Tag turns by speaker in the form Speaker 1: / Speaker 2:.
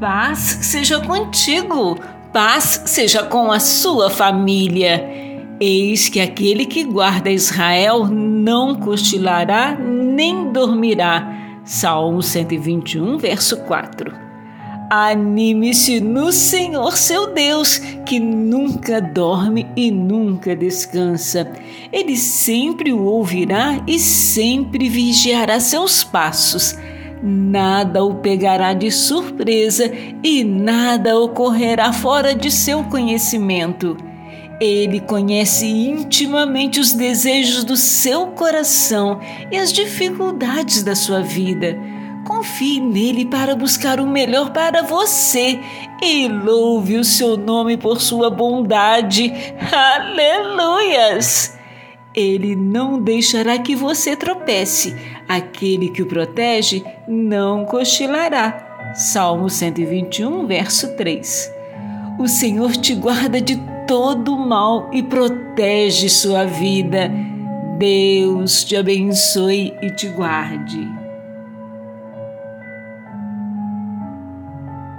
Speaker 1: Paz seja contigo, paz seja com a sua família. Eis que aquele que guarda Israel não cochilará nem dormirá. Salmo 121, verso 4. Anime-se no Senhor seu Deus, que nunca dorme e nunca descansa. Ele sempre o ouvirá e sempre vigiará seus passos nada o pegará de surpresa e nada ocorrerá fora de seu conhecimento. Ele conhece intimamente os desejos do seu coração e as dificuldades da sua vida. Confie nele para buscar o melhor para você e louve o seu nome por sua bondade. Aleluias! Ele não deixará que você tropece. Aquele que o protege não cochilará. Salmo 121, verso 3. O Senhor te guarda de todo mal e protege sua vida. Deus te abençoe e te guarde.